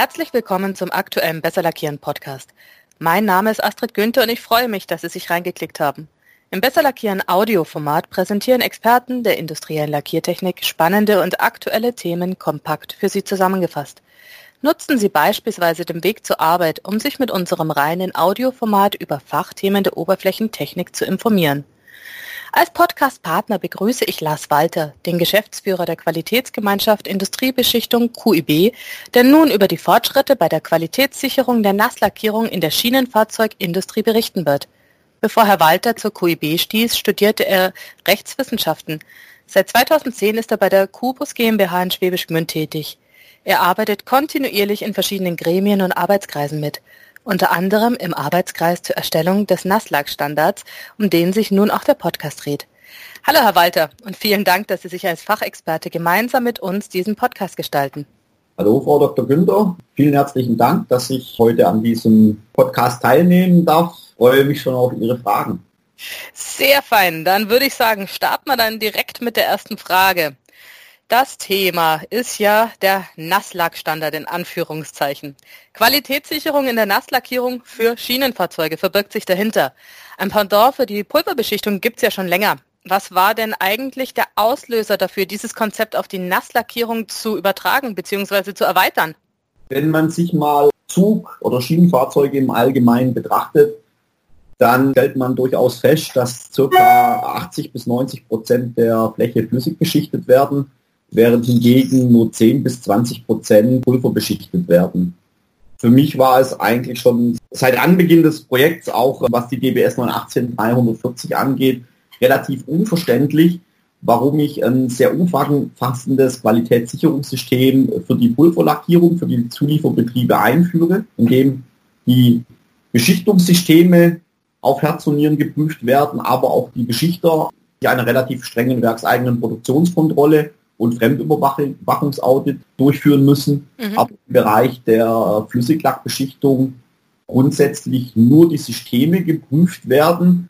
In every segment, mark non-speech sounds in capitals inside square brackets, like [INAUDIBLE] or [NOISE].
Herzlich willkommen zum aktuellen Besser Lackieren Podcast. Mein Name ist Astrid Günther und ich freue mich, dass Sie sich reingeklickt haben. Im Besser Lackieren Audioformat präsentieren Experten der industriellen Lackiertechnik spannende und aktuelle Themen kompakt für Sie zusammengefasst. Nutzen Sie beispielsweise den Weg zur Arbeit, um sich mit unserem reinen Audioformat über Fachthemen der Oberflächentechnik zu informieren. Als Podcast-Partner begrüße ich Lars Walter, den Geschäftsführer der Qualitätsgemeinschaft Industriebeschichtung QIB, der nun über die Fortschritte bei der Qualitätssicherung der Nasslackierung in der Schienenfahrzeugindustrie berichten wird. Bevor Herr Walter zur QIB stieß, studierte er Rechtswissenschaften. Seit 2010 ist er bei der Kubus GmbH in Schwäbisch Gmünd tätig. Er arbeitet kontinuierlich in verschiedenen Gremien und Arbeitskreisen mit unter anderem im Arbeitskreis zur Erstellung des NASLAG-Standards, um den sich nun auch der Podcast dreht. Hallo Herr Walter und vielen Dank, dass Sie sich als Fachexperte gemeinsam mit uns diesen Podcast gestalten. Hallo Frau Dr. Günther, vielen herzlichen Dank, dass ich heute an diesem Podcast teilnehmen darf. Ich freue mich schon auf Ihre Fragen. Sehr fein, dann würde ich sagen, starten wir dann direkt mit der ersten Frage. Das Thema ist ja der Nasslackstandard in Anführungszeichen. Qualitätssicherung in der Nasslackierung für Schienenfahrzeuge verbirgt sich dahinter. Ein Pendant für die Pulverbeschichtung gibt es ja schon länger. Was war denn eigentlich der Auslöser dafür, dieses Konzept auf die Nasslackierung zu übertragen bzw. zu erweitern? Wenn man sich mal Zug- oder Schienenfahrzeuge im Allgemeinen betrachtet, dann stellt man durchaus fest, dass ca. 80 bis 90 Prozent der Fläche flüssig beschichtet werden während hingegen nur 10 bis 20 Prozent Pulver beschichtet werden. Für mich war es eigentlich schon seit Anbeginn des Projekts, auch was die DBS 918-340 angeht, relativ unverständlich, warum ich ein sehr umfassendes Qualitätssicherungssystem für die Pulverlackierung, für die Zulieferbetriebe einführe, in dem die Beschichtungssysteme auf Herz und Nieren geprüft werden, aber auch die Beschichter die einer relativ strengen werkseigenen Produktionskontrolle und Fremdüberwachungsaudit durchführen müssen. Mhm. Aber im Bereich der Flüssiglackbeschichtung grundsätzlich nur die Systeme geprüft werden.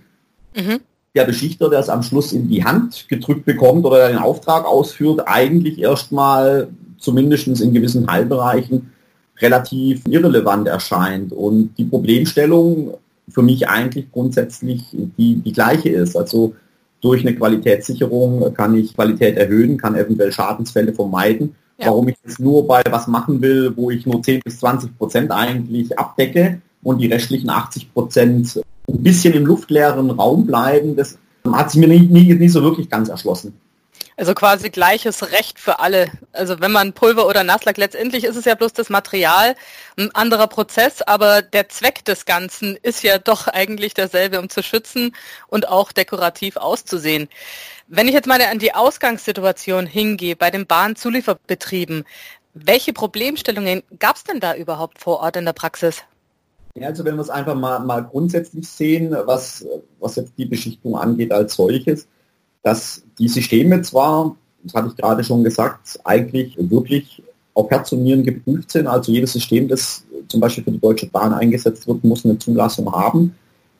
Mhm. Der Beschichter, der es am Schluss in die Hand gedrückt bekommt oder den Auftrag ausführt, eigentlich erstmal zumindest in gewissen Teilbereichen relativ irrelevant erscheint und die Problemstellung für mich eigentlich grundsätzlich die, die gleiche ist. Also durch eine Qualitätssicherung kann ich Qualität erhöhen, kann eventuell Schadensfälle vermeiden. Ja. Warum ich das nur bei was machen will, wo ich nur 10 bis 20 Prozent eigentlich abdecke und die restlichen 80 Prozent ein bisschen im luftleeren Raum bleiben, das hat sich mir nie, nie, nie so wirklich ganz erschlossen. Also quasi gleiches Recht für alle. Also wenn man Pulver oder Nasslack, letztendlich ist es ja bloß das Material, ein anderer Prozess, aber der Zweck des Ganzen ist ja doch eigentlich derselbe, um zu schützen und auch dekorativ auszusehen. Wenn ich jetzt mal an die Ausgangssituation hingehe bei den Bahnzulieferbetrieben, welche Problemstellungen gab es denn da überhaupt vor Ort in der Praxis? Ja, also wenn wir es einfach mal, mal grundsätzlich sehen, was, was jetzt die Beschichtung angeht als solches, dass die Systeme zwar, das hatte ich gerade schon gesagt, eigentlich wirklich auf Herz und Nieren geprüft sind. Also jedes System, das zum Beispiel für die Deutsche Bahn eingesetzt wird, muss eine Zulassung haben,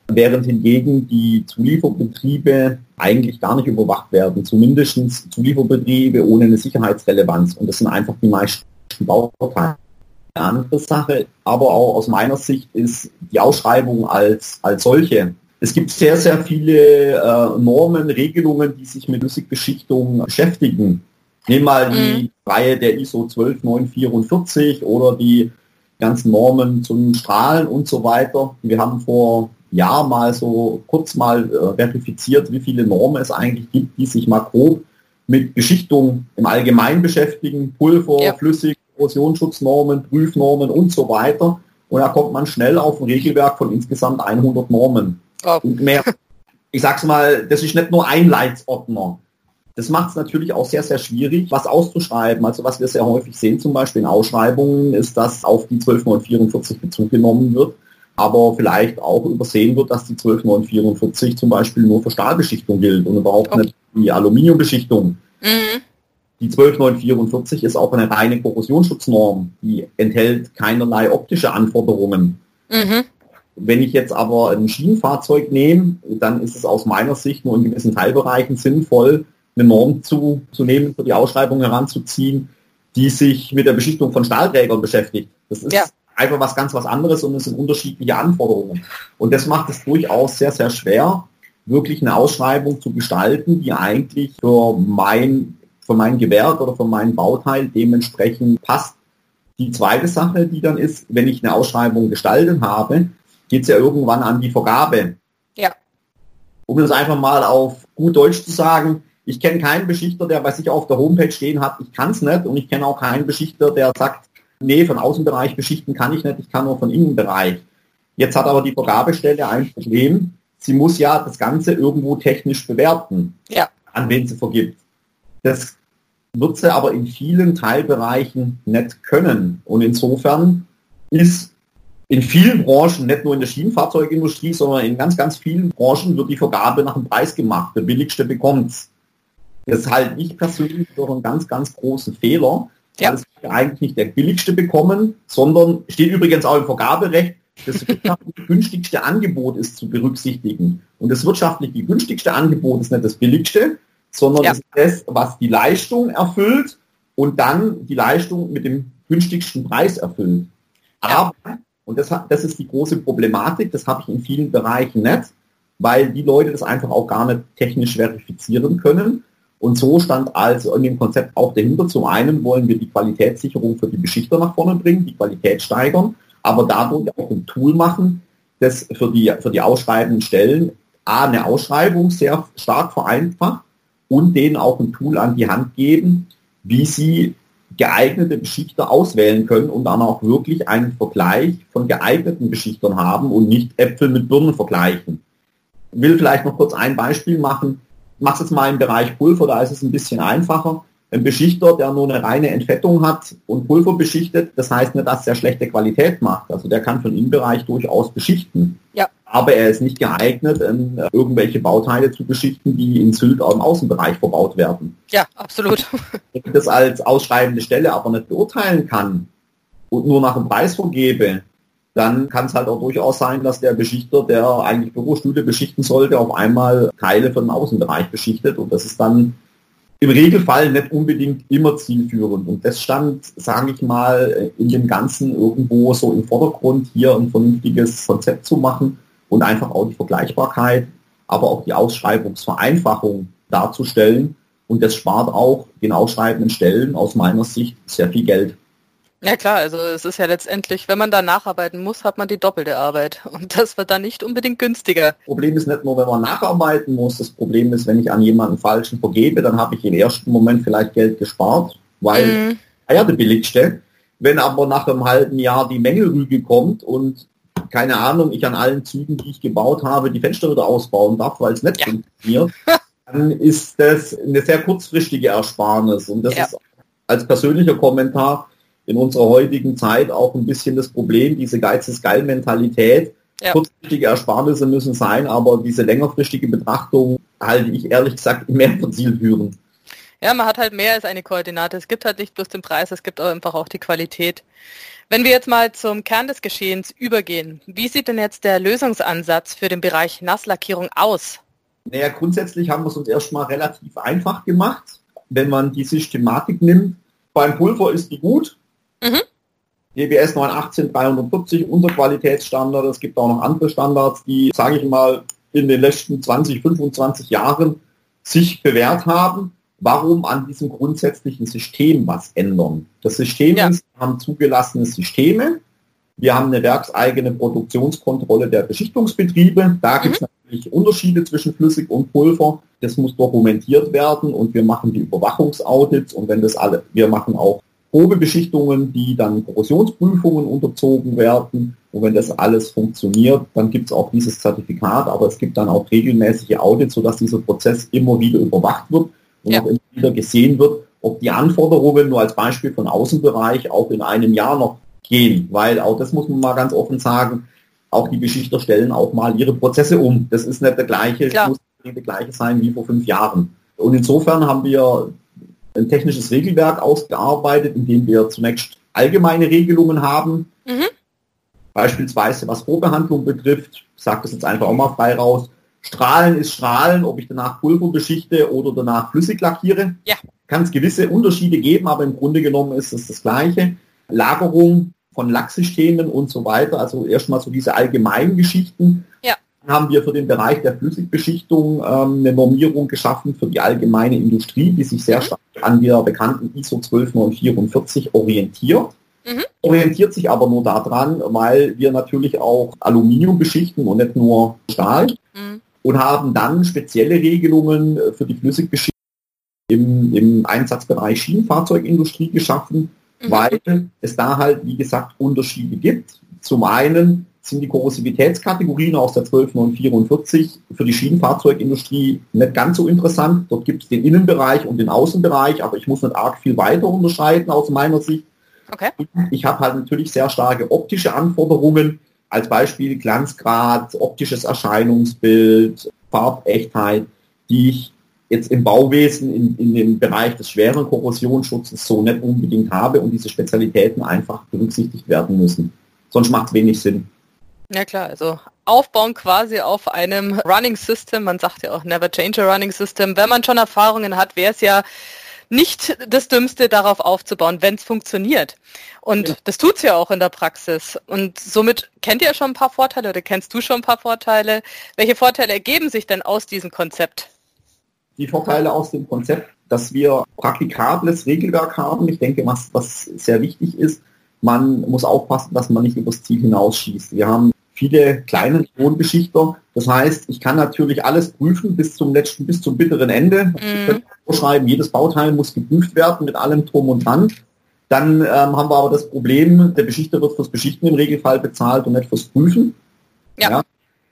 während hingegen die Zulieferbetriebe eigentlich gar nicht überwacht werden, zumindest Zulieferbetriebe ohne eine Sicherheitsrelevanz. Und das sind einfach die meisten Bauteile. Eine andere Sache, aber auch aus meiner Sicht ist die Ausschreibung als, als solche es gibt sehr, sehr viele äh, Normen, Regelungen, die sich mit Musikbeschichtung beschäftigen. Nehmen mal die mhm. Reihe der ISO 12944 oder die ganzen Normen zum Strahlen und so weiter. Wir haben vor Jahr mal so kurz mal äh, verifiziert, wie viele Normen es eigentlich gibt, die sich mal grob mit Beschichtung im Allgemeinen beschäftigen. Pulver, ja. Flüssig, Erosionsschutznormen, Prüfnormen und so weiter. Und da kommt man schnell auf ein Regelwerk von insgesamt 100 Normen. Oh. Und mehr. Ich sag's mal, das ist nicht nur ein Leitsordner. Das macht es natürlich auch sehr, sehr schwierig, was auszuschreiben. Also was wir sehr häufig sehen, zum Beispiel in Ausschreibungen, ist, dass auf die 12944 Bezug genommen wird, aber vielleicht auch übersehen wird, dass die 12944 zum Beispiel nur für Stahlbeschichtung gilt und überhaupt okay. nicht die Aluminiumbeschichtung. Mhm. Die 12944 ist auch eine reine Korrosionsschutznorm, die enthält keinerlei optische Anforderungen. Mhm. Wenn ich jetzt aber ein Schienenfahrzeug nehme, dann ist es aus meiner Sicht nur in gewissen Teilbereichen sinnvoll, eine Norm zu, zu nehmen, für die Ausschreibung heranzuziehen, die sich mit der Beschichtung von Stahlträgern beschäftigt. Das ist ja. einfach was ganz was anderes und es sind unterschiedliche Anforderungen. Und das macht es durchaus sehr, sehr schwer, wirklich eine Ausschreibung zu gestalten, die eigentlich für mein, für mein Gewerk oder für meinen Bauteil dementsprechend passt. Die zweite Sache, die dann ist, wenn ich eine Ausschreibung gestaltet habe, geht es ja irgendwann an die Vergabe. Ja. Um das einfach mal auf gut Deutsch zu sagen, ich kenne keinen Beschichter, der bei sich auf der Homepage stehen hat, ich kann es nicht. Und ich kenne auch keinen Beschichter, der sagt, nee, von Außenbereich beschichten kann ich nicht, ich kann nur von Innenbereich. Jetzt hat aber die Vergabestelle ein Problem. Sie muss ja das Ganze irgendwo technisch bewerten, ja. an wen sie vergibt. Das wird sie aber in vielen Teilbereichen nicht können. Und insofern ist in vielen Branchen, nicht nur in der Schienenfahrzeugindustrie, sondern in ganz, ganz vielen Branchen wird die Vergabe nach dem Preis gemacht. Der billigste bekommt's. Das halte ich persönlich für einen ganz, ganz großen Fehler. Ja. Weil es eigentlich nicht der billigste bekommen, sondern steht übrigens auch im Vergaberecht, das wirtschaftlich günstigste Angebot ist zu berücksichtigen. Und das wirtschaftlich günstigste Angebot ist nicht das billigste, sondern ja. ist das, was die Leistung erfüllt und dann die Leistung mit dem günstigsten Preis erfüllt. Aber und das, das ist die große Problematik, das habe ich in vielen Bereichen nicht, weil die Leute das einfach auch gar nicht technisch verifizieren können. Und so stand also in dem Konzept auch dahinter. Zum einen wollen wir die Qualitätssicherung für die Beschichter nach vorne bringen, die Qualität steigern, aber dadurch auch ein Tool machen, das für die, für die ausschreibenden Stellen A, eine Ausschreibung sehr stark vereinfacht und denen auch ein Tool an die Hand geben, wie sie geeignete Beschichter auswählen können und dann auch wirklich einen Vergleich von geeigneten Beschichtern haben und nicht Äpfel mit Birnen vergleichen. Ich will vielleicht noch kurz ein Beispiel machen. Ich mache es mal im Bereich Pulver, da ist es ein bisschen einfacher. Ein Beschichter, der nur eine reine Entfettung hat und Pulver beschichtet, das heißt nicht, dass er schlechte Qualität macht. Also der kann für den Innenbereich durchaus beschichten. Ja. Aber er ist nicht geeignet, irgendwelche Bauteile zu beschichten, die in Sylt im Außenbereich verbaut werden. Ja, absolut. [LAUGHS] Wenn ich das als ausschreibende Stelle aber nicht beurteilen kann und nur nach dem Preis vergebe, dann kann es halt auch durchaus sein, dass der Beschichter, der eigentlich Bürostühle beschichten sollte, auf einmal Teile von dem Außenbereich beschichtet und das ist dann im Regelfall nicht unbedingt immer zielführend. Und das stand, sage ich mal, in dem Ganzen irgendwo so im Vordergrund, hier ein vernünftiges Konzept zu machen und einfach auch die Vergleichbarkeit, aber auch die Ausschreibungsvereinfachung darzustellen. Und das spart auch den ausschreibenden Stellen aus meiner Sicht sehr viel Geld. Ja klar, also es ist ja letztendlich, wenn man da nacharbeiten muss, hat man die doppelte Arbeit und das wird dann nicht unbedingt günstiger. Problem ist nicht nur, wenn man nacharbeiten muss, das Problem ist, wenn ich an jemanden falschen vergebe, dann habe ich im ersten Moment vielleicht Geld gespart, weil mm. ja der billigste. Wenn aber nach einem halben Jahr die Mängelrüge kommt und keine Ahnung, ich an allen Zügen, die ich gebaut habe, die Fenster wieder ausbauen darf, weil es nicht ja. funktioniert, dann ist das eine sehr kurzfristige Ersparnis und das ja. ist als persönlicher Kommentar in unserer heutigen Zeit auch ein bisschen das Problem, diese Geiz ist geil Mentalität. Ja. Kurzfristige Ersparnisse müssen sein, aber diese längerfristige Betrachtung halte ich ehrlich gesagt mehr für zielführend. Ja, man hat halt mehr als eine Koordinate. Es gibt halt nicht bloß den Preis, es gibt auch einfach auch die Qualität. Wenn wir jetzt mal zum Kern des Geschehens übergehen, wie sieht denn jetzt der Lösungsansatz für den Bereich Nasslackierung aus? Naja, grundsätzlich haben wir es uns erstmal relativ einfach gemacht, wenn man die Systematik nimmt. Beim Pulver ist die gut, Mhm. GBS 918 340, unser Qualitätsstandard. Es gibt auch noch andere Standards, die, sage ich mal, in den letzten 20, 25 Jahren sich bewährt haben. Warum an diesem grundsätzlichen System was ändern? Das System ja. ist, wir haben zugelassene Systeme. Wir haben eine werkseigene Produktionskontrolle der Beschichtungsbetriebe. Da mhm. gibt es natürlich Unterschiede zwischen Flüssig und Pulver. Das muss dokumentiert werden und wir machen die Überwachungsaudits und wenn das alle, wir machen auch Probebeschichtungen, die dann Korrosionsprüfungen unterzogen werden. Und wenn das alles funktioniert, dann gibt es auch dieses Zertifikat, aber es gibt dann auch regelmäßige Audits, sodass dieser Prozess immer wieder überwacht wird und ja. auch immer wieder gesehen wird, ob die Anforderungen nur als Beispiel von Außenbereich auch in einem Jahr noch gehen. Weil auch das muss man mal ganz offen sagen, auch die Beschichter stellen auch mal ihre Prozesse um. Das ist nicht der gleiche, Klar. muss nicht der gleiche sein wie vor fünf Jahren. Und insofern haben wir ein technisches Regelwerk ausgearbeitet, in dem wir zunächst allgemeine Regelungen haben. Mhm. Beispielsweise was Vorbehandlung betrifft, ich sage das jetzt einfach auch mal frei raus. Strahlen ist Strahlen, ob ich danach Pulver beschichte oder danach flüssig lackiere. Ja. kann es gewisse Unterschiede geben, aber im Grunde genommen ist es das Gleiche. Lagerung von Lacksystemen und so weiter, also erstmal so diese allgemeinen Geschichten. Ja. Dann haben wir für den Bereich der Flüssigbeschichtung ähm, eine Normierung geschaffen für die allgemeine Industrie, die sich sehr mhm. stark an der bekannten ISO 12944 orientiert. Mhm. Orientiert sich aber nur daran, weil wir natürlich auch Aluminium beschichten und nicht nur Stahl. Mhm. Und haben dann spezielle Regelungen für die Flüssigbeschichtung im, im Einsatzbereich Schienenfahrzeugindustrie geschaffen, mhm. weil es da halt, wie gesagt, Unterschiede gibt. Zum einen sind die Korrosivitätskategorien aus der 12944 für die Schienenfahrzeugindustrie nicht ganz so interessant. Dort gibt es den Innenbereich und den Außenbereich, aber ich muss nicht arg viel weiter unterscheiden aus meiner Sicht. Okay. Ich habe halt natürlich sehr starke optische Anforderungen, als Beispiel Glanzgrad, optisches Erscheinungsbild, Farbechtheit, die ich jetzt im Bauwesen in, in dem Bereich des schweren Korrosionsschutzes so nicht unbedingt habe und diese Spezialitäten einfach berücksichtigt werden müssen. Sonst macht es wenig Sinn. Ja klar, also aufbauen quasi auf einem Running System. Man sagt ja auch never change a Running System. Wenn man schon Erfahrungen hat, wäre es ja nicht das Dümmste, darauf aufzubauen, wenn es funktioniert. Und ja. das tut's ja auch in der Praxis. Und somit kennt ihr schon ein paar Vorteile oder kennst du schon ein paar Vorteile? Welche Vorteile ergeben sich denn aus diesem Konzept? die Vorteile aus dem Konzept, dass wir praktikables Regelwerk haben. Ich denke, was, was sehr wichtig ist, man muss aufpassen, dass man nicht übers Ziel hinausschießt. Wir haben viele kleine Tonbeschichter. Das heißt, ich kann natürlich alles prüfen bis zum letzten, bis zum bitteren Ende. Mhm. Ich könnte vorschreiben, jedes Bauteil muss geprüft werden mit allem Drum und Dran. Dann ähm, haben wir aber das Problem, der Beschichter wird fürs Beschichten im Regelfall bezahlt und nicht fürs Prüfen. Ja. ja.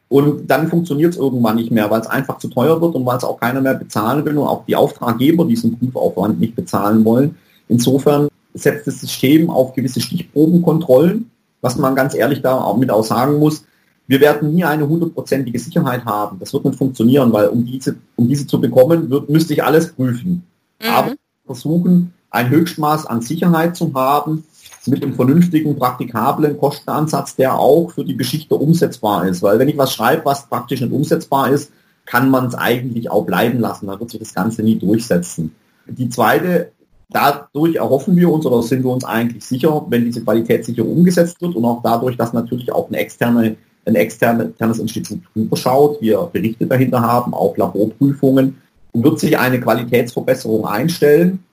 Und dann funktioniert es irgendwann nicht mehr, weil es einfach zu teuer wird und weil es auch keiner mehr bezahlen will und auch die Auftraggeber diesen Prüfaufwand nicht bezahlen wollen. Insofern setzt das System auf gewisse Stichprobenkontrollen, was man ganz ehrlich da auch mit auch sagen muss. Wir werden nie eine hundertprozentige Sicherheit haben. Das wird nicht funktionieren, weil um diese, um diese zu bekommen, wird, müsste ich alles prüfen. Mhm. Aber versuchen, ein Höchstmaß an Sicherheit zu haben, mit einem vernünftigen, praktikablen Kostenansatz, der auch für die Beschichter umsetzbar ist. Weil wenn ich was schreibe, was praktisch nicht umsetzbar ist, kann man es eigentlich auch bleiben lassen. Da wird sich das Ganze nie durchsetzen. Die zweite, dadurch erhoffen wir uns oder sind wir uns eigentlich sicher, wenn diese Qualitätssicherung umgesetzt wird und auch dadurch, dass natürlich auch eine externe, ein externes Institut drüber schaut, wir Berichte dahinter haben, auch Laborprüfungen, wird sich eine Qualitätsverbesserung einstellen.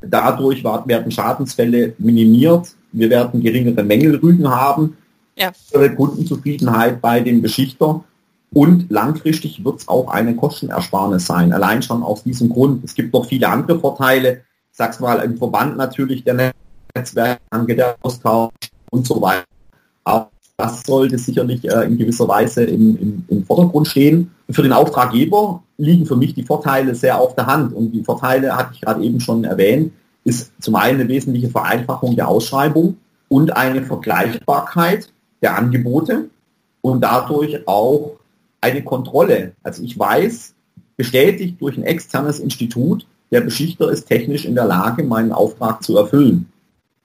Dadurch werden Schadensfälle minimiert wir werden geringere Mängelrügen haben, ja. Kundenzufriedenheit bei dem Beschichter und langfristig wird es auch eine Kostenersparnis sein, allein schon aus diesem Grund. Es gibt noch viele andere Vorteile, sag's mal, im Verband natürlich der Netzwerke, der Austausch und so weiter. Aber das sollte sicherlich äh, in gewisser Weise im, im, im Vordergrund stehen. Für den Auftraggeber liegen für mich die Vorteile sehr auf der Hand und die Vorteile hatte ich gerade eben schon erwähnt ist zum einen eine wesentliche Vereinfachung der Ausschreibung und eine Vergleichbarkeit der Angebote und dadurch auch eine Kontrolle. Also ich weiß, bestätigt durch ein externes Institut, der Beschichter ist technisch in der Lage, meinen Auftrag zu erfüllen.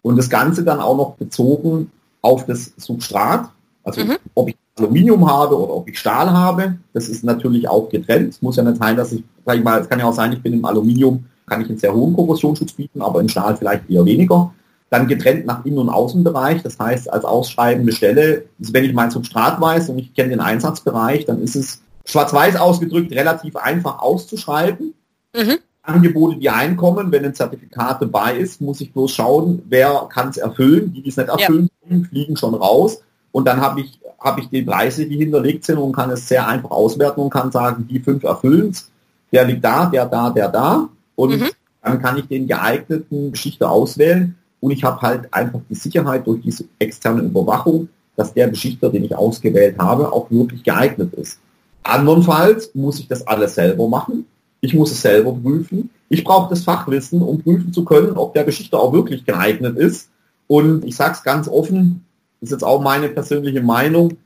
Und das Ganze dann auch noch bezogen auf das Substrat, also mhm. ob ich Aluminium habe oder ob ich Stahl habe, das ist natürlich auch getrennt. Es muss ja nicht sein, dass ich, sag ich mal, es kann ja auch sein, ich bin im Aluminium kann ich einen sehr hohen Korrosionsschutz bieten, aber im Stahl vielleicht eher weniger. Dann getrennt nach Innen- und Außenbereich, das heißt als ausschreibende Stelle, also wenn ich mein Substrat weiß und ich kenne den Einsatzbereich, dann ist es schwarz-weiß ausgedrückt relativ einfach auszuschreiben. Mhm. Angebote, die einkommen, wenn ein Zertifikat dabei ist, muss ich bloß schauen, wer kann es erfüllen. Die, die es nicht erfüllen, ja. fliegen schon raus. Und dann habe ich, habe ich die Preise, die hinterlegt sind und kann es sehr einfach auswerten und kann sagen, die fünf erfüllen es. Der liegt da, der da, der da und mhm. dann kann ich den geeigneten Beschichter auswählen und ich habe halt einfach die Sicherheit durch diese externe Überwachung, dass der Beschichter, den ich ausgewählt habe, auch wirklich geeignet ist. Andernfalls muss ich das alles selber machen. Ich muss es selber prüfen. Ich brauche das Fachwissen, um prüfen zu können, ob der Beschichter auch wirklich geeignet ist. Und ich sage es ganz offen, das ist jetzt auch meine persönliche Meinung,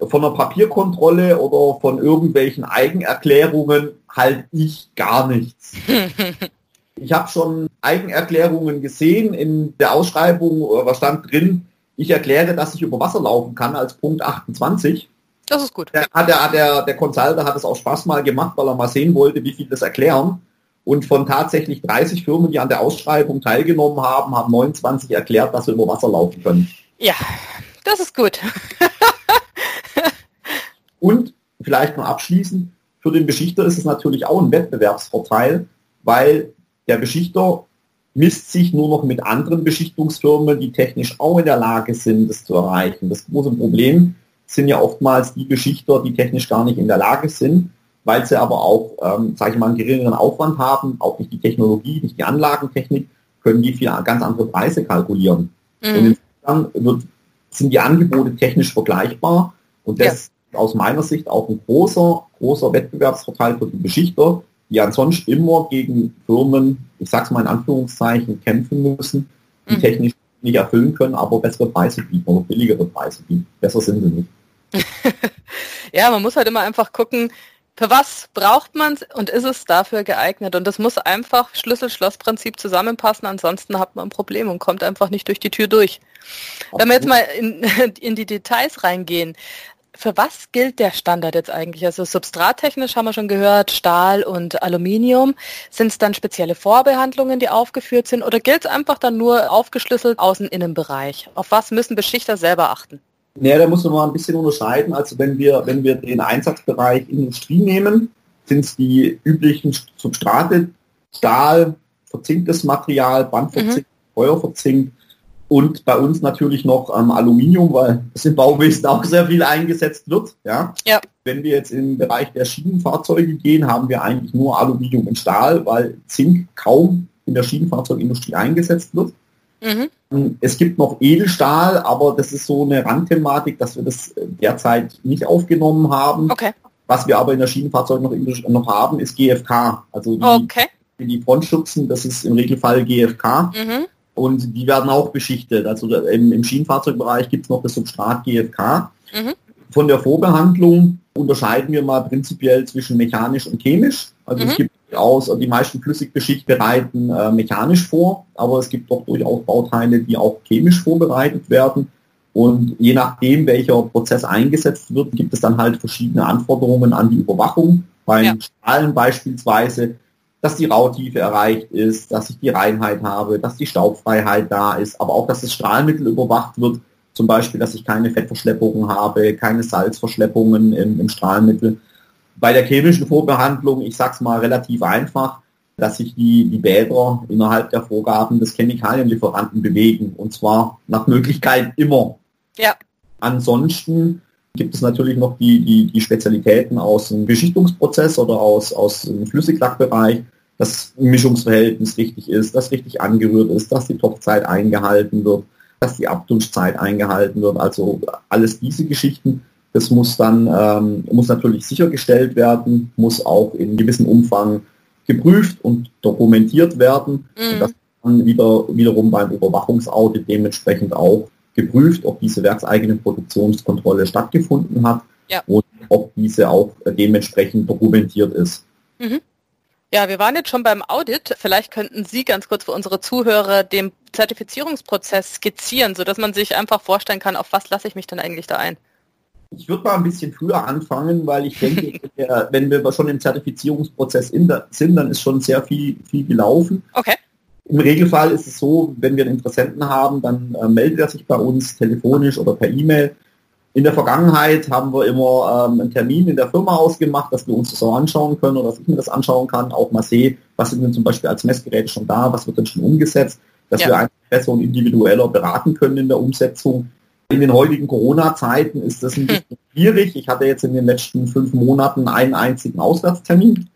von einer Papierkontrolle oder von irgendwelchen Eigenerklärungen halt ich gar nichts. [LAUGHS] ich habe schon Eigenerklärungen gesehen in der Ausschreibung, was stand drin, ich erkläre, dass ich über Wasser laufen kann als Punkt 28. Das ist gut. Der, der, der, der Consulter hat es auch Spaß mal gemacht, weil er mal sehen wollte, wie viel das erklären. Und von tatsächlich 30 Firmen, die an der Ausschreibung teilgenommen haben, haben 29 erklärt, dass sie über Wasser laufen können. Ja, das ist gut. [LAUGHS] Und vielleicht noch abschließend, für den Beschichter ist es natürlich auch ein Wettbewerbsvorteil, weil der Beschichter misst sich nur noch mit anderen Beschichtungsfirmen, die technisch auch in der Lage sind, das zu erreichen. Das große Problem sind ja oftmals die Beschichter, die technisch gar nicht in der Lage sind, weil sie aber auch, ähm, sage ich mal, einen geringeren Aufwand haben, auch nicht die Technologie, nicht die Anlagentechnik, können die für ganz andere Preise kalkulieren. Mhm. Und insofern wird, sind die Angebote technisch vergleichbar und das ja. ist aus meiner Sicht auch ein großer, großer Wettbewerbsvorteil für die Beschichter, die ansonsten immer gegen Firmen, ich sag's mal in Anführungszeichen, kämpfen müssen, die mhm. technisch nicht erfüllen können, aber bessere Preise bieten oder billigere Preise bieten. Besser sind sie nicht. [LAUGHS] ja, man muss halt immer einfach gucken, für was braucht man es und ist es dafür geeignet? Und das muss einfach Schlüssel-Schloss-Prinzip zusammenpassen, ansonsten hat man ein Problem und kommt einfach nicht durch die Tür durch. Absolut. Wenn wir jetzt mal in, [LAUGHS] in die Details reingehen, für was gilt der Standard jetzt eigentlich? Also substrattechnisch haben wir schon gehört, Stahl und Aluminium. Sind es dann spezielle Vorbehandlungen, die aufgeführt sind oder gilt es einfach dann nur aufgeschlüsselt Außen-Innenbereich? Auf was müssen Beschichter selber achten? Ja, da muss man mal ein bisschen unterscheiden. Also wenn wir, wenn wir den Einsatzbereich Industrie nehmen, sind es die üblichen Substrate, Stahl, verzinktes Material, Bandverzinkt, mhm. Feuerverzinkt und bei uns natürlich noch ähm, Aluminium, weil es im Bauwesen auch sehr viel eingesetzt wird. Ja? ja. Wenn wir jetzt im Bereich der Schienenfahrzeuge gehen, haben wir eigentlich nur Aluminium und Stahl, weil Zink kaum in der Schienenfahrzeugindustrie eingesetzt wird. Mhm. Es gibt noch Edelstahl, aber das ist so eine Randthematik, dass wir das derzeit nicht aufgenommen haben. Okay. Was wir aber in der Schienenfahrzeug noch, noch haben, ist GFK. Also die, okay. die Frontschützen, das ist im Regelfall GFK. Mhm. Und die werden auch beschichtet. Also im, im Schienenfahrzeugbereich gibt es noch das Substrat GFK. Mhm. Von der Vorbehandlung unterscheiden wir mal prinzipiell zwischen mechanisch und chemisch. Also mhm. es gibt aus, die meisten Flüssigbeschicht bereiten äh, mechanisch vor, aber es gibt doch durchaus Bauteile, die auch chemisch vorbereitet werden. Und je nachdem, welcher Prozess eingesetzt wird, gibt es dann halt verschiedene Anforderungen an die Überwachung. Beim ja. Strahlen beispielsweise, dass die Rautiefe erreicht ist, dass ich die Reinheit habe, dass die Staubfreiheit da ist, aber auch, dass das Strahlmittel überwacht wird. Zum Beispiel, dass ich keine Fettverschleppungen habe, keine Salzverschleppungen im, im Strahlmittel. Bei der chemischen Vorbehandlung, ich sag's mal relativ einfach, dass sich die, die Bäder innerhalb der Vorgaben des Chemikalienlieferanten bewegen und zwar nach Möglichkeit immer. Ja. Ansonsten gibt es natürlich noch die, die, die Spezialitäten aus dem Beschichtungsprozess oder aus, aus dem Flüssiglackbereich, dass Mischungsverhältnis richtig ist, dass richtig angerührt ist, dass die Topfzeit eingehalten wird, dass die Abtunschzeit eingehalten wird. Also alles diese Geschichten das muss dann ähm, muss natürlich sichergestellt werden, muss auch in gewissem Umfang geprüft und dokumentiert werden. Mhm. Und das dann wieder, wiederum beim Überwachungsaudit dementsprechend auch geprüft, ob diese werkseigene Produktionskontrolle stattgefunden hat ja. und ob diese auch dementsprechend dokumentiert ist. Mhm. Ja, wir waren jetzt schon beim Audit. Vielleicht könnten Sie ganz kurz für unsere Zuhörer den Zertifizierungsprozess skizzieren, sodass man sich einfach vorstellen kann, auf was lasse ich mich denn eigentlich da ein? Ich würde mal ein bisschen früher anfangen, weil ich denke, wenn wir schon im Zertifizierungsprozess sind, dann ist schon sehr viel, viel gelaufen. Okay. Im Regelfall ist es so, wenn wir einen Interessenten haben, dann äh, meldet er sich bei uns telefonisch oder per E-Mail. In der Vergangenheit haben wir immer ähm, einen Termin in der Firma ausgemacht, dass wir uns das auch anschauen können oder dass ich mir das anschauen kann, auch mal sehe, was sind denn zum Beispiel als Messgeräte schon da, was wird denn schon umgesetzt, dass ja. wir einfach besser und individueller beraten können in der Umsetzung. In den heutigen Corona-Zeiten ist das ein bisschen schwierig. Ich hatte jetzt in den letzten fünf Monaten einen einzigen Auswärtstermin.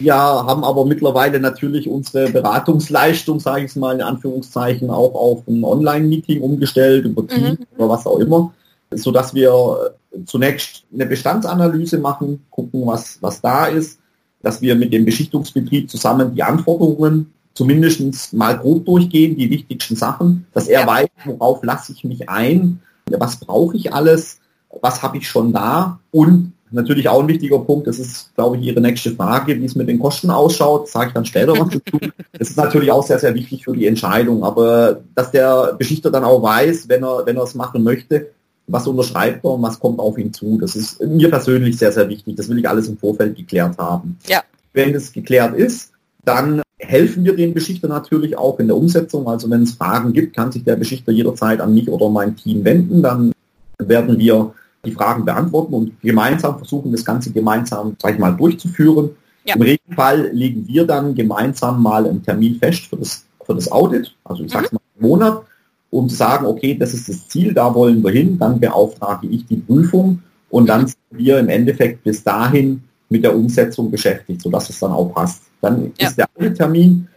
Wir haben aber mittlerweile natürlich unsere Beratungsleistung, sage ich es mal in Anführungszeichen, auch auf ein Online-Meeting umgestellt, über Teams mhm. oder was auch immer, sodass wir zunächst eine Bestandsanalyse machen, gucken, was, was da ist, dass wir mit dem Beschichtungsbetrieb zusammen die Anforderungen zumindest mal grob durchgehen, die wichtigsten Sachen, dass er weiß, worauf lasse ich mich ein, was brauche ich alles, was habe ich schon da und natürlich auch ein wichtiger Punkt, das ist, glaube ich, Ihre nächste Frage, wie es mit den Kosten ausschaut, sage ich dann später was dazu. Das ist natürlich auch sehr, sehr wichtig für die Entscheidung, aber dass der Beschichter dann auch weiß, wenn er, wenn er es machen möchte, was unterschreibt er und was kommt auf ihn zu. Das ist mir persönlich sehr, sehr wichtig. Das will ich alles im Vorfeld geklärt haben. Ja. Wenn es geklärt ist, Dann helfen wir den Beschichter natürlich auch in der Umsetzung. Also wenn es Fragen gibt, kann sich der Beschichter jederzeit an mich oder mein Team wenden. Dann werden wir die Fragen beantworten und gemeinsam versuchen, das Ganze gemeinsam, sag ich mal, durchzuführen. Ja. Im Regelfall legen wir dann gemeinsam mal einen Termin fest für das, für das Audit, also ich sag's mhm. mal einen Monat, um zu sagen, okay, das ist das Ziel, da wollen wir hin, dann beauftrage ich die Prüfung und dann sind wir im Endeffekt bis dahin mit der Umsetzung beschäftigt, sodass es dann auch passt. Dann ja. ist der Termin,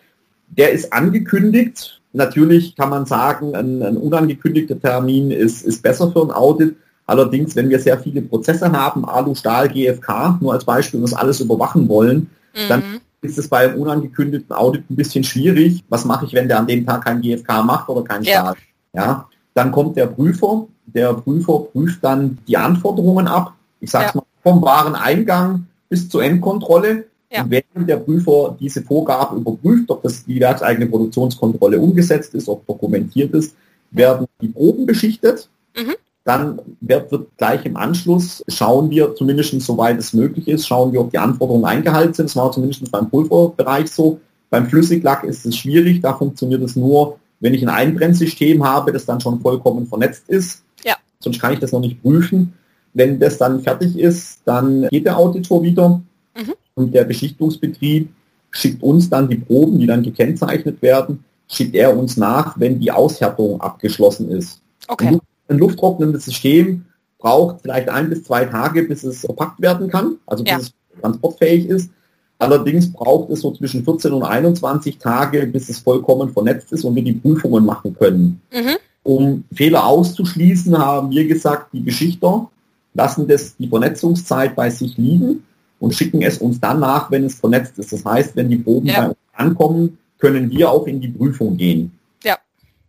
der ist angekündigt. Natürlich kann man sagen, ein, ein unangekündigter Termin ist, ist besser für ein Audit. Allerdings, wenn wir sehr viele Prozesse haben, Alu, Stahl, GFK, nur als Beispiel, und das alles überwachen wollen, mhm. dann ist es bei einem unangekündigten Audit ein bisschen schwierig. Was mache ich, wenn der an dem Tag kein GFK macht oder kein Stahl? Ja. Ja. Dann kommt der Prüfer. Der Prüfer prüft dann die Anforderungen ab. Ich sage ja. mal vom Wareneingang bis zur Endkontrolle. Ja. Und während der Prüfer diese Vorgabe überprüft, ob das die werkseigene Produktionskontrolle umgesetzt ist, ob dokumentiert ist, werden die Proben beschichtet. Mhm. Dann wird, wird, gleich im Anschluss, schauen wir zumindest soweit es möglich ist, schauen wir, ob die Anforderungen eingehalten sind. Das war zumindest beim Pulverbereich so. Beim Flüssiglack ist es schwierig, da funktioniert es nur, wenn ich ein Einbrennsystem habe, das dann schon vollkommen vernetzt ist. Ja. Sonst kann ich das noch nicht prüfen. Wenn das dann fertig ist, dann geht der Auditor wieder mhm. und der Beschichtungsbetrieb schickt uns dann die Proben, die dann gekennzeichnet werden, schickt er uns nach, wenn die Aushärtung abgeschlossen ist. Okay. Ein lufttrocknendes System braucht vielleicht ein bis zwei Tage, bis es verpackt werden kann, also bis ja. es transportfähig ist. Allerdings braucht es so zwischen 14 und 21 Tage, bis es vollkommen vernetzt ist und wir die Prüfungen machen können. Mhm. Um Fehler auszuschließen, haben wir gesagt, die Beschichter lassen das die Vernetzungszeit bei sich liegen und schicken es uns dann nach, wenn es vernetzt ist. Das heißt, wenn die Proben ja. bei uns ankommen, können wir auch in die Prüfung gehen. Ja.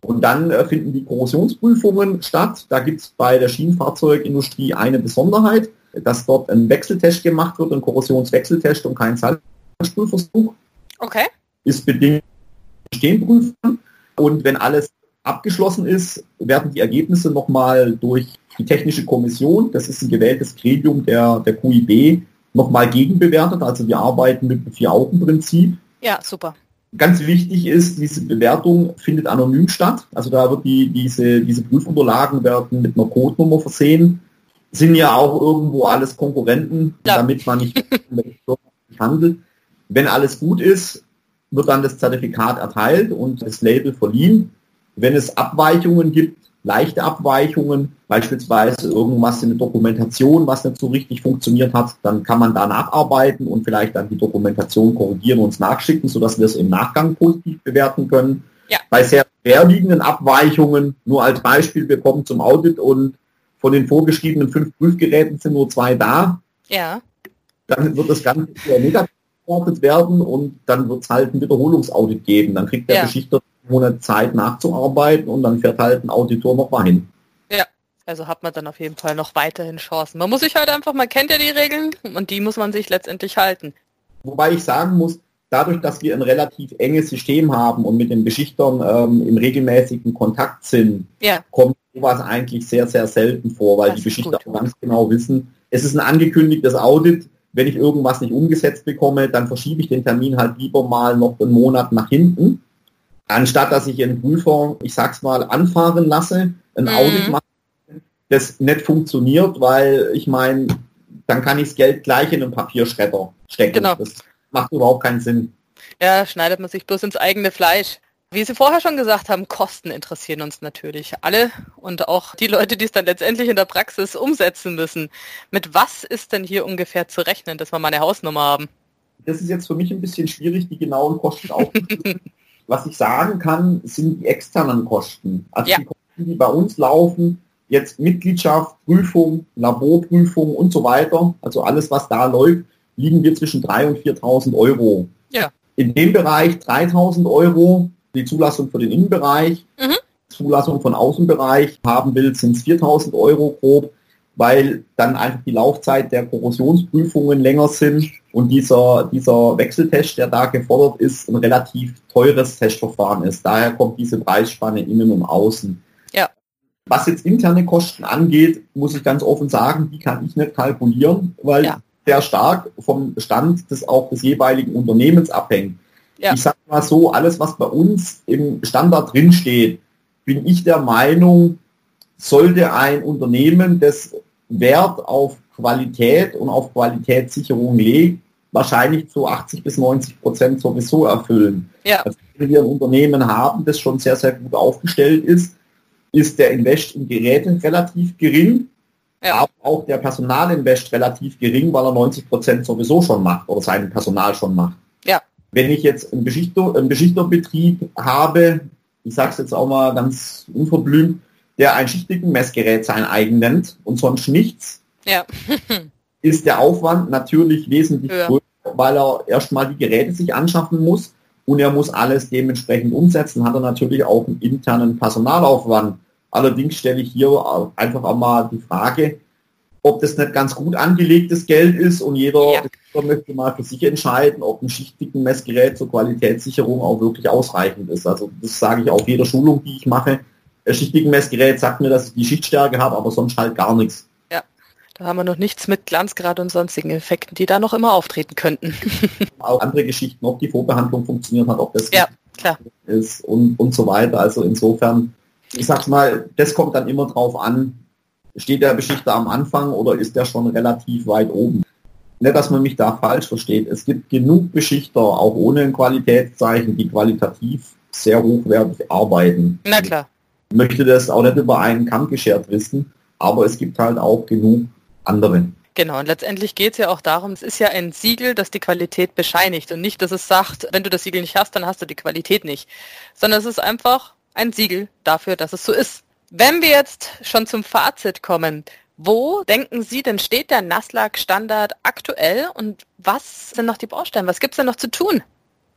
Und dann äh, finden die Korrosionsprüfungen statt. Da gibt es bei der Schienenfahrzeugindustrie eine Besonderheit, dass dort ein Wechseltest gemacht wird, ein Korrosionswechseltest und kein Salzspülversuch. Okay. Ist bedingt Stehenprüfen. Und wenn alles abgeschlossen ist, werden die Ergebnisse nochmal durch die Technische Kommission, das ist ein gewähltes Gremium der, der QIB, nochmal gegenbewertet. Also wir arbeiten mit dem Vier-Augen-Prinzip. Ja, super. Ganz wichtig ist, diese Bewertung findet anonym statt. Also da wird die, diese, diese Prüfunterlagen werden mit einer Codenummer versehen. Sind ja auch irgendwo alles Konkurrenten, ja. damit man nicht [LAUGHS] handelt. Wenn alles gut ist, wird dann das Zertifikat erteilt und das Label verliehen. Wenn es Abweichungen gibt, leichte Abweichungen, beispielsweise irgendwas in der Dokumentation, was nicht so richtig funktioniert hat, dann kann man da nacharbeiten und vielleicht dann die Dokumentation korrigieren und uns nachschicken, sodass wir es im Nachgang positiv bewerten können. Ja. Bei sehr schwerliegenden Abweichungen, nur als Beispiel, wir kommen zum Audit und von den vorgeschriebenen fünf Prüfgeräten sind nur zwei da. Ja. Dann wird das Ganze negativ werden und dann wird es halt ein Wiederholungsaudit geben. Dann kriegt der ja. Beschichter Monate Zeit nachzuarbeiten und dann fährt halt ein Auditor noch mal hin. Ja, also hat man dann auf jeden Fall noch weiterhin Chancen. Man muss sich halt einfach, man kennt ja die Regeln und die muss man sich letztendlich halten. Wobei ich sagen muss, dadurch, dass wir ein relativ enges System haben und mit den Beschichtern ähm, im regelmäßigen Kontakt sind, ja. kommt sowas eigentlich sehr, sehr selten vor, weil das die Beschichter gut. ganz genau wissen, es ist ein angekündigtes Audit, wenn ich irgendwas nicht umgesetzt bekomme, dann verschiebe ich den Termin halt lieber mal noch einen Monat nach hinten anstatt dass ich einen Prüfer, ich sag's mal, anfahren lasse, ein mhm. Audit mache, das nicht funktioniert, weil ich meine, dann kann ich das Geld gleich in einen Papierschredder stecken. Genau. Das macht überhaupt keinen Sinn. Ja, schneidet man sich bloß ins eigene Fleisch. Wie Sie vorher schon gesagt haben, Kosten interessieren uns natürlich alle und auch die Leute, die es dann letztendlich in der Praxis umsetzen müssen. Mit was ist denn hier ungefähr zu rechnen, dass wir mal eine Hausnummer haben? Das ist jetzt für mich ein bisschen schwierig, die genauen Kosten aufzunehmen. [LAUGHS] Was ich sagen kann, sind die externen Kosten. Also ja. die Kosten, die bei uns laufen, jetzt Mitgliedschaft, Prüfung, Laborprüfung und so weiter, also alles, was da läuft, liegen wir zwischen 3.000 und 4.000 Euro. Ja. In dem Bereich 3.000 Euro, die Zulassung für den Innenbereich, mhm. Zulassung von Außenbereich haben will, sind es 4.000 Euro grob weil dann einfach die Laufzeit der Korrosionsprüfungen länger sind und dieser, dieser Wechseltest, der da gefordert ist, ein relativ teures Testverfahren ist. Daher kommt diese Preisspanne innen und außen. Ja. Was jetzt interne Kosten angeht, muss ich ganz offen sagen, die kann ich nicht kalkulieren, weil ja. sehr stark vom Stand des auch des jeweiligen Unternehmens abhängt. Ja. Ich sage mal so, alles, was bei uns im Standard drinsteht, bin ich der Meinung, sollte ein Unternehmen, das Wert auf Qualität und auf Qualitätssicherung legt, wahrscheinlich zu 80 bis 90 Prozent sowieso erfüllen. Ja. Also wenn wir ein Unternehmen haben, das schon sehr, sehr gut aufgestellt ist, ist der Invest in Geräte relativ gering, ja. aber auch der Personalinvest relativ gering, weil er 90 Prozent sowieso schon macht oder sein Personal schon macht. Ja. Wenn ich jetzt einen, Beschichter, einen Beschichterbetrieb habe, ich sage es jetzt auch mal ganz unverblümt, der ein Schichtigen-Messgerät sein eigen nennt und sonst nichts, ja. [LAUGHS] ist der Aufwand natürlich wesentlich ja. größer, weil er erstmal die Geräte sich anschaffen muss und er muss alles dementsprechend umsetzen, hat er natürlich auch einen internen Personalaufwand. Allerdings stelle ich hier einfach auch mal die Frage, ob das nicht ganz gut angelegtes Geld ist und jeder, ja. möchte mal für sich entscheiden, ob ein schichtigen Messgerät zur Qualitätssicherung auch wirklich ausreichend ist. Also das sage ich auf jeder Schulung, die ich mache. Ein schichtigen Messgerät sagt mir, dass ich die Schichtstärke habe, aber sonst halt gar nichts. Ja, da haben wir noch nichts mit Glanzgrad und sonstigen Effekten, die da noch immer auftreten könnten. [LAUGHS] auch andere Geschichten, ob die Vorbehandlung funktioniert hat, ob das ja, klar. ist und, und so weiter. Also insofern, ich sag's mal, das kommt dann immer drauf an, Steht der Beschichter am Anfang oder ist der schon relativ weit oben? Nicht, dass man mich da falsch versteht. Es gibt genug Beschichter, auch ohne ein Qualitätszeichen, die qualitativ sehr hochwertig arbeiten. Na klar. Ich möchte das auch nicht über einen Kamm geschert wissen, aber es gibt halt auch genug andere. Genau, und letztendlich geht es ja auch darum, es ist ja ein Siegel, das die Qualität bescheinigt und nicht, dass es sagt, wenn du das Siegel nicht hast, dann hast du die Qualität nicht, sondern es ist einfach ein Siegel dafür, dass es so ist. Wenn wir jetzt schon zum Fazit kommen, wo denken Sie denn steht der Naslak-Standard aktuell und was sind noch die Baustellen? Was gibt es denn noch zu tun?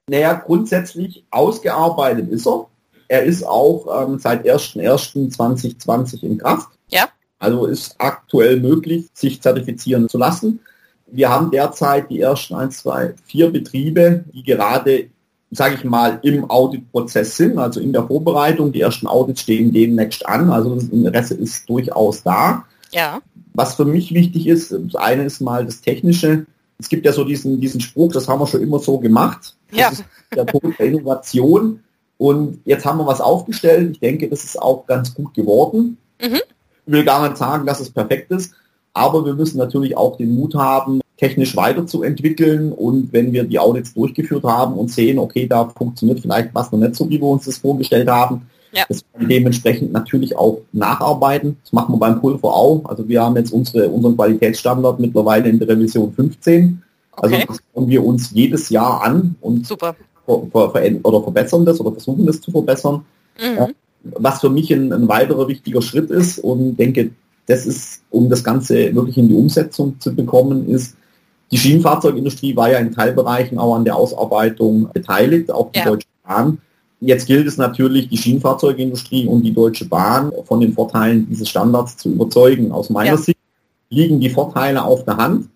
Naja, grundsätzlich ausgearbeitet ist er. Er ist auch ähm, seit 01.01.2020 in Kraft. Ja. Also ist aktuell möglich, sich zertifizieren zu lassen. Wir haben derzeit die ersten 1, 2, 4 Betriebe, die gerade sage ich mal, im Auditprozess sind, also in der Vorbereitung. Die ersten Audits stehen demnächst an, also das Interesse ist durchaus da. Ja. Was für mich wichtig ist, das eine ist mal das Technische. Es gibt ja so diesen, diesen Spruch, das haben wir schon immer so gemacht. Das ja. ist der Punkt der Innovation. Und jetzt haben wir was aufgestellt. Ich denke, das ist auch ganz gut geworden. Mhm. Ich will gar nicht sagen, dass es perfekt ist, aber wir müssen natürlich auch den Mut haben, technisch weiterzuentwickeln und wenn wir die Audits durchgeführt haben und sehen, okay, da funktioniert vielleicht was noch nicht so, wie wir uns das vorgestellt haben, ja. das wir dementsprechend natürlich auch nacharbeiten. Das machen wir beim Pulver auch. Also wir haben jetzt unsere, unseren Qualitätsstandard mittlerweile in der Revision 15. Also okay. das schauen wir uns jedes Jahr an und Super. Ver, ver, oder verbessern das oder versuchen das zu verbessern. Mhm. Was für mich ein, ein weiterer wichtiger Schritt ist und denke, das ist, um das Ganze wirklich in die Umsetzung zu bekommen, ist, die Schienenfahrzeugindustrie war ja in Teilbereichen auch an der Ausarbeitung beteiligt, auch die ja. Deutsche Bahn. Jetzt gilt es natürlich, die Schienenfahrzeugindustrie und die Deutsche Bahn von den Vorteilen dieses Standards zu überzeugen. Aus meiner ja. Sicht liegen die Vorteile auf der Hand.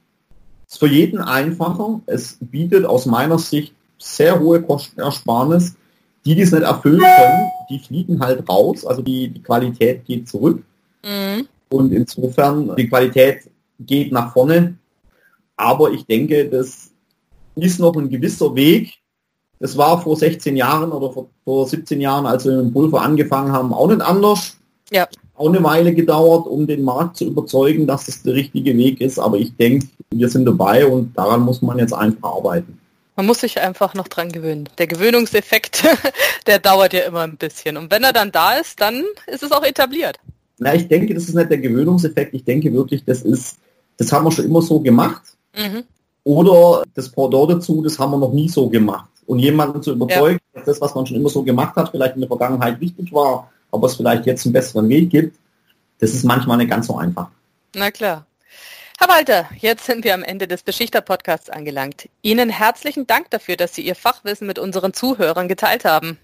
Es ist für jeden einfacher. Es bietet aus meiner Sicht sehr hohe Kostenersparnis. Die, die es nicht erfüllen können, die fliegen halt raus. Also die, die Qualität geht zurück. Mhm. Und insofern, die Qualität geht nach vorne. Aber ich denke, das ist noch ein gewisser Weg. Das war vor 16 Jahren oder vor, vor 17 Jahren, als wir mit dem Pulver angefangen haben, auch nicht anders. Ja. Auch eine Weile gedauert, um den Markt zu überzeugen, dass das der richtige Weg ist. Aber ich denke, wir sind dabei und daran muss man jetzt einfach arbeiten. Man muss sich einfach noch dran gewöhnen. Der Gewöhnungseffekt, [LAUGHS] der dauert ja immer ein bisschen. Und wenn er dann da ist, dann ist es auch etabliert. Na, ich denke, das ist nicht der Gewöhnungseffekt. Ich denke wirklich, das ist, das haben wir schon immer so gemacht. Mhm. Oder das Pendant dazu, das haben wir noch nie so gemacht. Und jemanden zu überzeugen, ja. dass das, was man schon immer so gemacht hat, vielleicht in der Vergangenheit wichtig war, aber es vielleicht jetzt einen besseren Weg gibt, das ist manchmal nicht ganz so einfach. Na klar. Herr Walter, jetzt sind wir am Ende des Beschichter-Podcasts angelangt. Ihnen herzlichen Dank dafür, dass Sie Ihr Fachwissen mit unseren Zuhörern geteilt haben.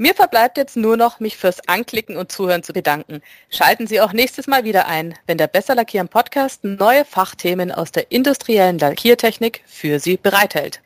Mir verbleibt jetzt nur noch, mich fürs Anklicken und Zuhören zu bedanken. Schalten Sie auch nächstes Mal wieder ein, wenn der Besser Lackieren Podcast neue Fachthemen aus der industriellen Lackiertechnik für Sie bereithält.